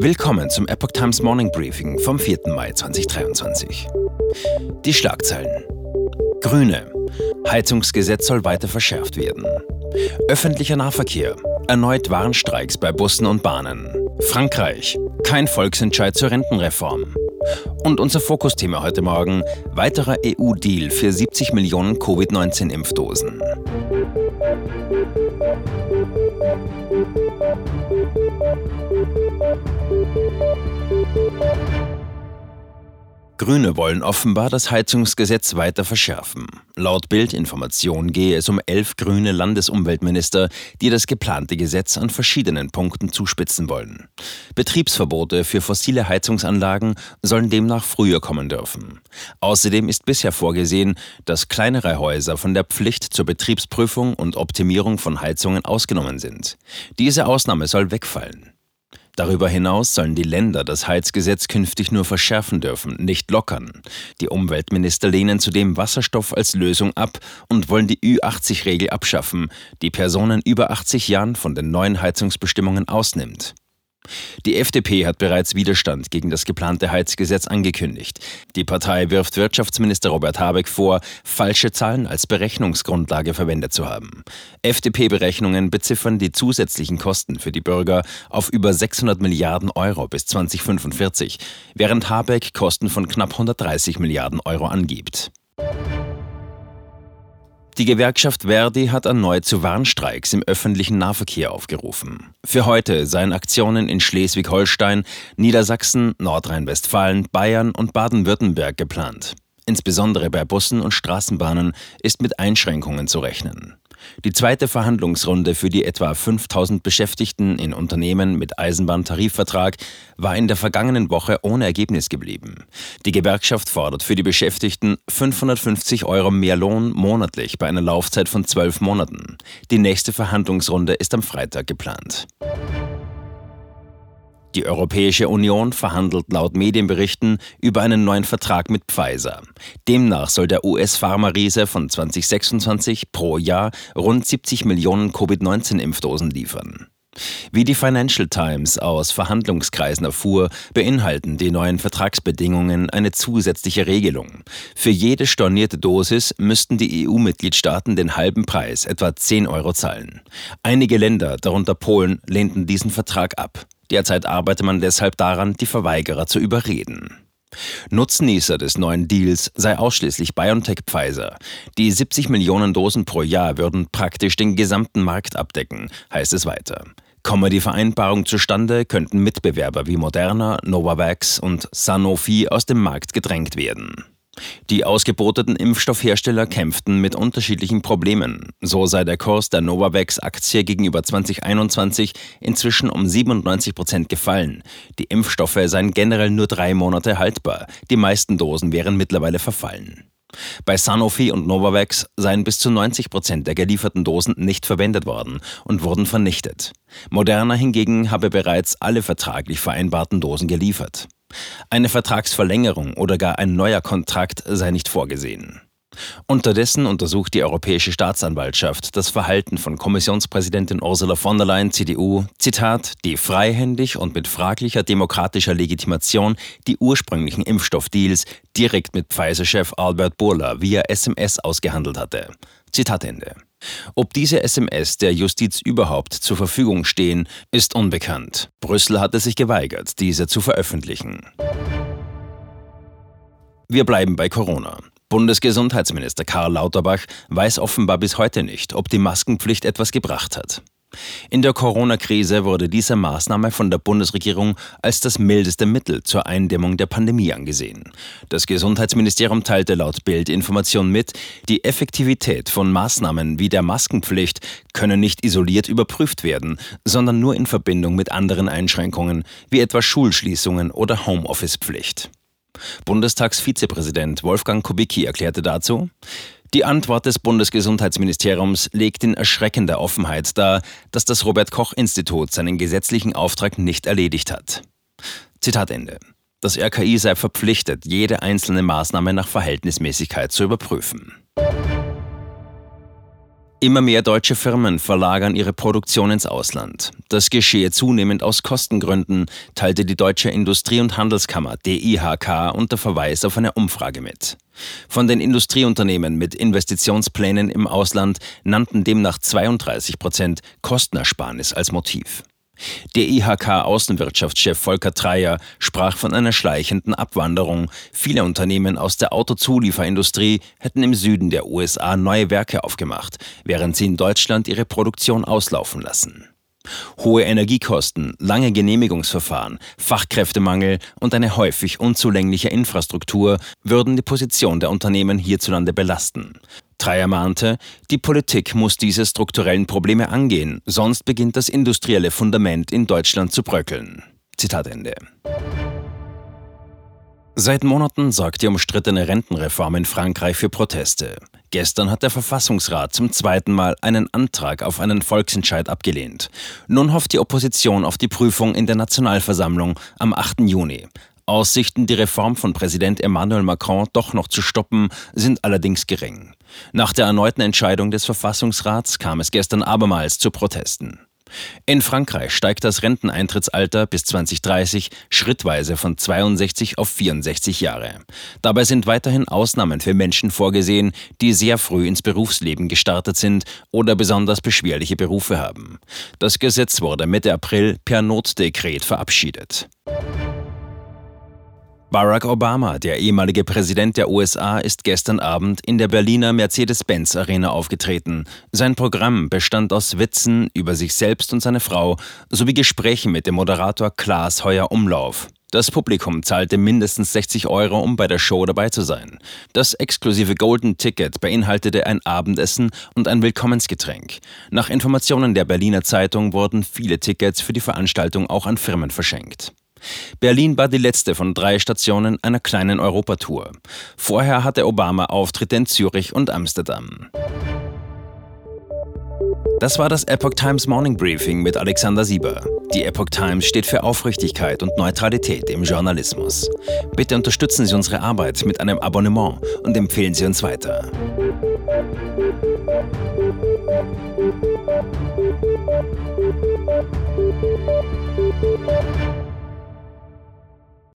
Willkommen zum Epoch Times Morning Briefing vom 4. Mai 2023. Die Schlagzeilen. Grüne. Heizungsgesetz soll weiter verschärft werden. Öffentlicher Nahverkehr. Erneut Warnstreiks bei Bussen und Bahnen. Frankreich. Kein Volksentscheid zur Rentenreform. Und unser Fokusthema heute Morgen: weiterer EU-Deal für 70 Millionen Covid-19-Impfdosen. Grüne wollen offenbar das Heizungsgesetz weiter verschärfen. Laut Bildinformation gehe es um elf grüne Landesumweltminister, die das geplante Gesetz an verschiedenen Punkten zuspitzen wollen. Betriebsverbote für fossile Heizungsanlagen sollen demnach früher kommen dürfen. Außerdem ist bisher vorgesehen, dass kleinere Häuser von der Pflicht zur Betriebsprüfung und Optimierung von Heizungen ausgenommen sind. Diese Ausnahme soll wegfallen. Darüber hinaus sollen die Länder das Heizgesetz künftig nur verschärfen dürfen, nicht lockern. Die Umweltminister lehnen zudem Wasserstoff als Lösung ab und wollen die Ü80-Regel abschaffen, die Personen über 80 Jahren von den neuen Heizungsbestimmungen ausnimmt. Die FDP hat bereits Widerstand gegen das geplante Heizgesetz angekündigt. Die Partei wirft Wirtschaftsminister Robert Habeck vor, falsche Zahlen als Berechnungsgrundlage verwendet zu haben. FDP-Berechnungen beziffern die zusätzlichen Kosten für die Bürger auf über 600 Milliarden Euro bis 2045, während Habeck Kosten von knapp 130 Milliarden Euro angibt. Die Gewerkschaft Verdi hat erneut zu Warnstreiks im öffentlichen Nahverkehr aufgerufen. Für heute seien Aktionen in Schleswig-Holstein, Niedersachsen, Nordrhein-Westfalen, Bayern und Baden-Württemberg geplant. Insbesondere bei Bussen und Straßenbahnen ist mit Einschränkungen zu rechnen. Die zweite Verhandlungsrunde für die etwa 5000 Beschäftigten in Unternehmen mit Eisenbahntarifvertrag war in der vergangenen Woche ohne Ergebnis geblieben. Die Gewerkschaft fordert für die Beschäftigten 550 Euro mehr Lohn monatlich bei einer Laufzeit von zwölf Monaten. Die nächste Verhandlungsrunde ist am Freitag geplant. Die Europäische Union verhandelt laut Medienberichten über einen neuen Vertrag mit Pfizer. Demnach soll der US-Pharma-Riese von 2026 pro Jahr rund 70 Millionen Covid-19-Impfdosen liefern. Wie die Financial Times aus Verhandlungskreisen erfuhr, beinhalten die neuen Vertragsbedingungen eine zusätzliche Regelung. Für jede stornierte Dosis müssten die EU-Mitgliedstaaten den halben Preis, etwa 10 Euro, zahlen. Einige Länder, darunter Polen, lehnten diesen Vertrag ab. Derzeit arbeite man deshalb daran, die Verweigerer zu überreden. Nutznießer des neuen Deals sei ausschließlich BioNTech Pfizer. Die 70 Millionen Dosen pro Jahr würden praktisch den gesamten Markt abdecken, heißt es weiter. Komme die Vereinbarung zustande, könnten Mitbewerber wie Moderna, Novavax und Sanofi aus dem Markt gedrängt werden. Die ausgeboteten Impfstoffhersteller kämpften mit unterschiedlichen Problemen. So sei der Kurs der Novavax-Aktie gegenüber 2021 inzwischen um 97 Prozent gefallen. Die Impfstoffe seien generell nur drei Monate haltbar. Die meisten Dosen wären mittlerweile verfallen. Bei Sanofi und Novavax seien bis zu 90 Prozent der gelieferten Dosen nicht verwendet worden und wurden vernichtet. Moderna hingegen habe bereits alle vertraglich vereinbarten Dosen geliefert. Eine Vertragsverlängerung oder gar ein neuer Kontrakt sei nicht vorgesehen. Unterdessen untersucht die Europäische Staatsanwaltschaft das Verhalten von Kommissionspräsidentin Ursula von der Leyen CDU, Zitat, die freihändig und mit fraglicher demokratischer Legitimation die ursprünglichen Impfstoffdeals direkt mit Pfizer-Chef Albert Burla via SMS ausgehandelt hatte. Zitat Ende. Ob diese SMS der Justiz überhaupt zur Verfügung stehen, ist unbekannt. Brüssel hatte sich geweigert, diese zu veröffentlichen. Wir bleiben bei Corona. Bundesgesundheitsminister Karl Lauterbach weiß offenbar bis heute nicht, ob die Maskenpflicht etwas gebracht hat. In der Corona-Krise wurde diese Maßnahme von der Bundesregierung als das mildeste Mittel zur Eindämmung der Pandemie angesehen. Das Gesundheitsministerium teilte laut Bild Information mit, die Effektivität von Maßnahmen wie der Maskenpflicht könne nicht isoliert überprüft werden, sondern nur in Verbindung mit anderen Einschränkungen, wie etwa Schulschließungen oder Homeoffice-Pflicht. Bundestagsvizepräsident Wolfgang Kubicki erklärte dazu, die Antwort des Bundesgesundheitsministeriums legt in erschreckender Offenheit dar, dass das Robert Koch Institut seinen gesetzlichen Auftrag nicht erledigt hat. Zitat Ende. Das RKI sei verpflichtet, jede einzelne Maßnahme nach Verhältnismäßigkeit zu überprüfen. Immer mehr deutsche Firmen verlagern ihre Produktion ins Ausland. Das geschehe zunehmend aus Kostengründen, teilte die Deutsche Industrie- und Handelskammer DIHK unter Verweis auf eine Umfrage mit. Von den Industrieunternehmen mit Investitionsplänen im Ausland nannten demnach 32 Prozent Kostenersparnis als Motiv. Der IHK-Außenwirtschaftschef Volker Treyer sprach von einer schleichenden Abwanderung. Viele Unternehmen aus der Autozulieferindustrie hätten im Süden der USA neue Werke aufgemacht, während sie in Deutschland ihre Produktion auslaufen lassen. Hohe Energiekosten, lange Genehmigungsverfahren, Fachkräftemangel und eine häufig unzulängliche Infrastruktur würden die Position der Unternehmen hierzulande belasten. Dreier mahnte, die Politik muss diese strukturellen Probleme angehen, sonst beginnt das industrielle Fundament in Deutschland zu bröckeln. Zitat Ende. Seit Monaten sorgt die umstrittene Rentenreform in Frankreich für Proteste. Gestern hat der Verfassungsrat zum zweiten Mal einen Antrag auf einen Volksentscheid abgelehnt. Nun hofft die Opposition auf die Prüfung in der Nationalversammlung am 8. Juni. Aussichten, die Reform von Präsident Emmanuel Macron doch noch zu stoppen, sind allerdings gering. Nach der erneuten Entscheidung des Verfassungsrats kam es gestern abermals zu Protesten. In Frankreich steigt das Renteneintrittsalter bis 2030 schrittweise von 62 auf 64 Jahre. Dabei sind weiterhin Ausnahmen für Menschen vorgesehen, die sehr früh ins Berufsleben gestartet sind oder besonders beschwerliche Berufe haben. Das Gesetz wurde Mitte April per Notdekret verabschiedet. Barack Obama, der ehemalige Präsident der USA, ist gestern Abend in der Berliner Mercedes-Benz Arena aufgetreten. Sein Programm bestand aus Witzen über sich selbst und seine Frau sowie Gesprächen mit dem Moderator Klaas Heuer Umlauf. Das Publikum zahlte mindestens 60 Euro, um bei der Show dabei zu sein. Das exklusive Golden Ticket beinhaltete ein Abendessen und ein Willkommensgetränk. Nach Informationen der Berliner Zeitung wurden viele Tickets für die Veranstaltung auch an Firmen verschenkt. Berlin war die letzte von drei Stationen einer kleinen Europatour. Vorher hatte Obama Auftritte in Zürich und Amsterdam. Das war das Epoch Times Morning Briefing mit Alexander Sieber. Die Epoch Times steht für Aufrichtigkeit und Neutralität im Journalismus. Bitte unterstützen Sie unsere Arbeit mit einem Abonnement und empfehlen Sie uns weiter.